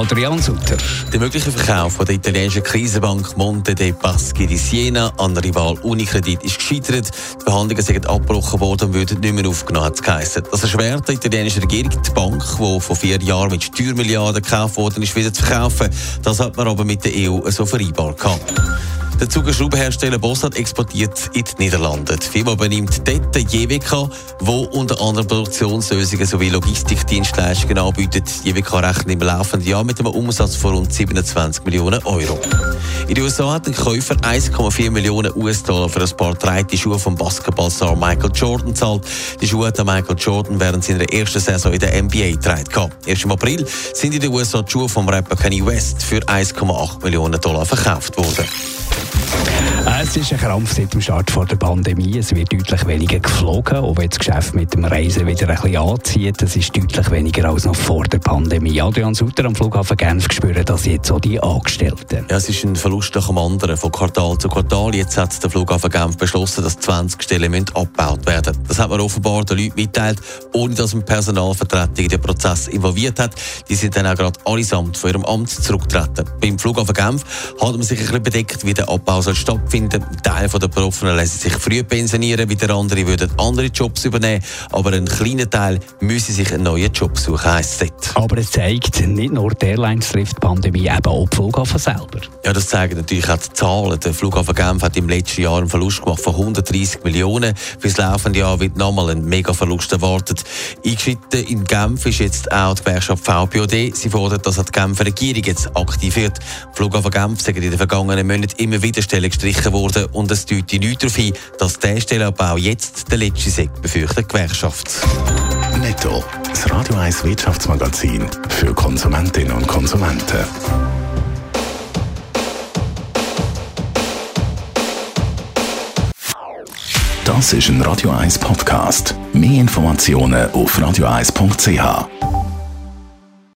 Adrian Sutter. Der mögliche Verkauf von der italienischen Krisenbank Monte dei Paschi di Siena an Rival Unicredit ist gescheitert. Die Verhandlungen sind abgebrochen worden und würden nicht mehr aufgenommen, hat geheißen. Das erschwert die italienische Regierung, die Bank, die vor vier Jahren mit Steuermilliarden gekauft worden ist, wieder zu verkaufen. Das hat man aber mit der EU so vereinbart gehabt. Der Zugerschraubenhersteller Bossat exportiert in die Niederlande. Die Firma übernimmt dort JWK, wo unter anderem Produktionslösungen sowie Logistikdienstleistungen anbietet. JWK rechnet im laufenden Jahr mit einem Umsatz von rund 27 Millionen Euro. In den USA hat ein Käufer 1,4 Millionen US-Dollar für ein paar dreite Schuhe vom Basketballstar Michael Jordan gezahlt. Die Schuhe hat Michael Jordan während seiner ersten Saison in der NBA getragen. Erst im April sind in den USA die Schuhe vom Rapper Kanye West für 1,8 Millionen Dollar verkauft worden. Es ist ein Krampf seit dem Start der Pandemie. Es wird deutlich weniger geflogen, auch wenn das Geschäft mit dem Reisen wieder ein bisschen anzieht. Es ist deutlich weniger als noch vor der Pandemie. Adrian Sutter am Flughafen Genf spüren das jetzt auch die Angestellten. Ja, es ist ein Verlust nach dem anderen, von Quartal zu Quartal. Jetzt hat der Flughafen Genf beschlossen, dass 20 Stellen müssen abgebaut werden Das hat man offenbar den Leuten mitteilt, ohne dass man Personalvertretung in den Prozess involviert hat. Die sind dann auch gerade allesamt von ihrem Amt zurückgetreten. Beim Flughafen Genf hat man sich ein bisschen bedeckt, wie der Abbau soll stattfinden. Ein Teil der Betroffenen lassen sich früh pensionieren, wieder andere würden andere Jobs übernehmen, aber ein kleiner Teil müsse sich einen neuen Job suchen, heisst es. Aber es zeigt, nicht nur die Airlines trifft die Pandemie, eben auch die Flughafen selber. Ja, das zeigen natürlich auch die Zahlen. Der Flughafen Genf hat im letzten Jahr einen Verlust gemacht von 130 Millionen. Fürs laufende Jahr wird nochmal ein Mega-Verlust erwartet. Eingeschritten in Genf ist jetzt auch die Gewerkschaft VPOD. Sie fordert, dass die Genfer Regierung jetzt aktiv wird. Flughafen Genf sind in den vergangenen Monaten immer wieder Stellen gestrichen worden und es deutet nichts darauf hin, dass der Stellenabbau jetzt der letzte Sekt befürchtet Gewerkschaft. Netto, das Radio 1 Wirtschaftsmagazin für Konsumentinnen und Konsumenten. Das ist ein Radio 1 Podcast. Mehr Informationen auf radio1.ch.